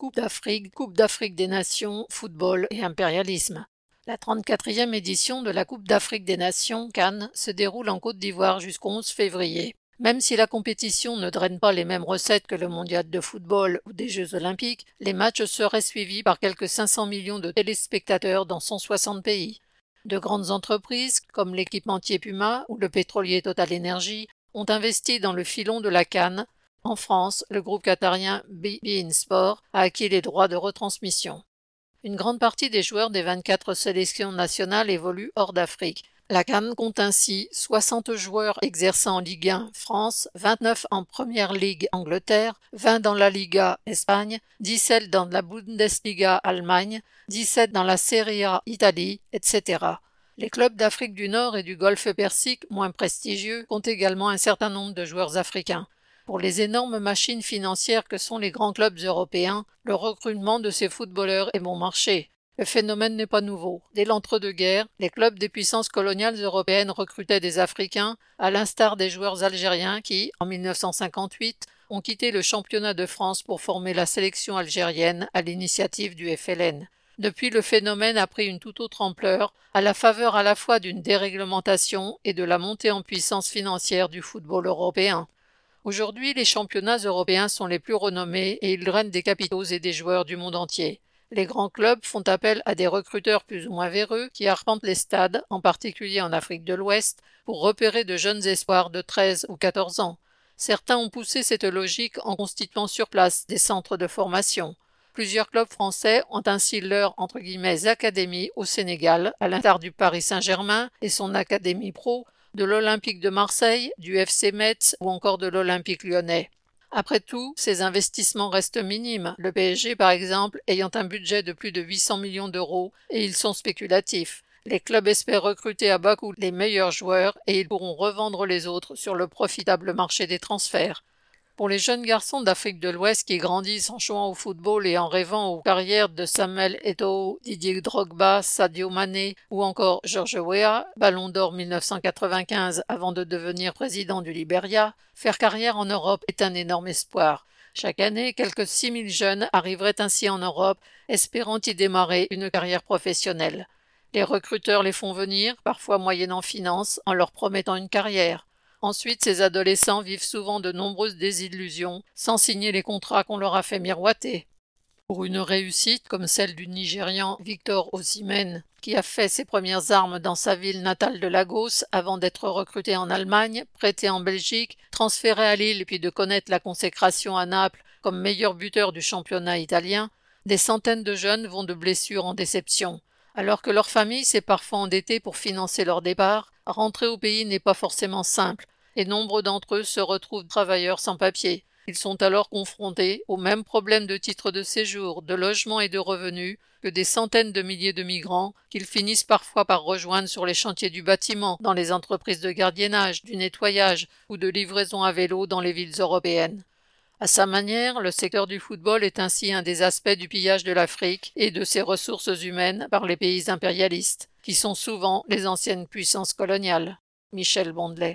Coupe d'Afrique, Coupe d'Afrique des Nations, football et impérialisme. La 34e édition de la Coupe d'Afrique des Nations, Cannes, se déroule en Côte d'Ivoire jusqu'au 11 février. Même si la compétition ne draine pas les mêmes recettes que le mondial de football ou des Jeux olympiques, les matchs seraient suivis par quelques 500 millions de téléspectateurs dans 160 pays. De grandes entreprises, comme l'équipementier Puma ou le pétrolier Total Energy, ont investi dans le filon de la Cannes. En France, le groupe qatarien BeIN Sport a acquis les droits de retransmission. Une grande partie des joueurs des 24 sélections nationales évoluent hors d'Afrique. La Cannes compte ainsi 60 joueurs exerçant en Ligue 1 France, 29 en Première Ligue Angleterre, 20 dans la Liga Espagne, 17 dans la Bundesliga Allemagne, 17 dans la Serie A Italie, etc. Les clubs d'Afrique du Nord et du Golfe Persique, moins prestigieux, comptent également un certain nombre de joueurs africains. Pour les énormes machines financières que sont les grands clubs européens, le recrutement de ces footballeurs est bon marché. Le phénomène n'est pas nouveau. Dès l'entre-deux-guerres, les clubs des puissances coloniales européennes recrutaient des Africains, à l'instar des joueurs algériens qui, en 1958, ont quitté le championnat de France pour former la sélection algérienne à l'initiative du FLN. Depuis, le phénomène a pris une toute autre ampleur, à la faveur à la fois d'une déréglementation et de la montée en puissance financière du football européen. Aujourd'hui, les championnats européens sont les plus renommés et ils drainent des capitaux et des joueurs du monde entier. Les grands clubs font appel à des recruteurs plus ou moins véreux qui arpentent les stades, en particulier en Afrique de l'Ouest, pour repérer de jeunes espoirs de 13 ou 14 ans. Certains ont poussé cette logique en constituant sur place des centres de formation. Plusieurs clubs français ont ainsi leur entre guillemets académie au Sénégal, à l'instar du Paris Saint-Germain et son académie pro, de l'Olympique de Marseille, du FC Metz ou encore de l'Olympique lyonnais. Après tout, ces investissements restent minimes, le PSG par exemple ayant un budget de plus de 800 millions d'euros et ils sont spéculatifs. Les clubs espèrent recruter à bas coût les meilleurs joueurs et ils pourront revendre les autres sur le profitable marché des transferts. Pour les jeunes garçons d'Afrique de l'Ouest qui grandissent en jouant au football et en rêvant aux carrières de Samuel Eto'o, Didier Drogba, Sadio Mané ou encore George Weah, Ballon d'Or 1995 avant de devenir président du Liberia, faire carrière en Europe est un énorme espoir. Chaque année, quelques 6000 jeunes arriveraient ainsi en Europe, espérant y démarrer une carrière professionnelle. Les recruteurs les font venir, parfois moyennant finance, en leur promettant une carrière. Ensuite, ces adolescents vivent souvent de nombreuses désillusions, sans signer les contrats qu'on leur a fait miroiter. Pour une réussite comme celle du Nigérian Victor Osimhen, qui a fait ses premières armes dans sa ville natale de Lagos avant d'être recruté en Allemagne, prêté en Belgique, transféré à Lille puis de connaître la consécration à Naples comme meilleur buteur du championnat italien, des centaines de jeunes vont de blessure en déception. Alors que leur famille s'est parfois endettée pour financer leur départ, rentrer au pays n'est pas forcément simple, et nombre d'entre eux se retrouvent travailleurs sans papier. Ils sont alors confrontés aux mêmes problèmes de titre de séjour, de logement et de revenus que des centaines de milliers de migrants qu'ils finissent parfois par rejoindre sur les chantiers du bâtiment, dans les entreprises de gardiennage, du nettoyage ou de livraison à vélo dans les villes européennes. À sa manière, le secteur du football est ainsi un des aspects du pillage de l'Afrique et de ses ressources humaines par les pays impérialistes, qui sont souvent les anciennes puissances coloniales. Michel Bondelet.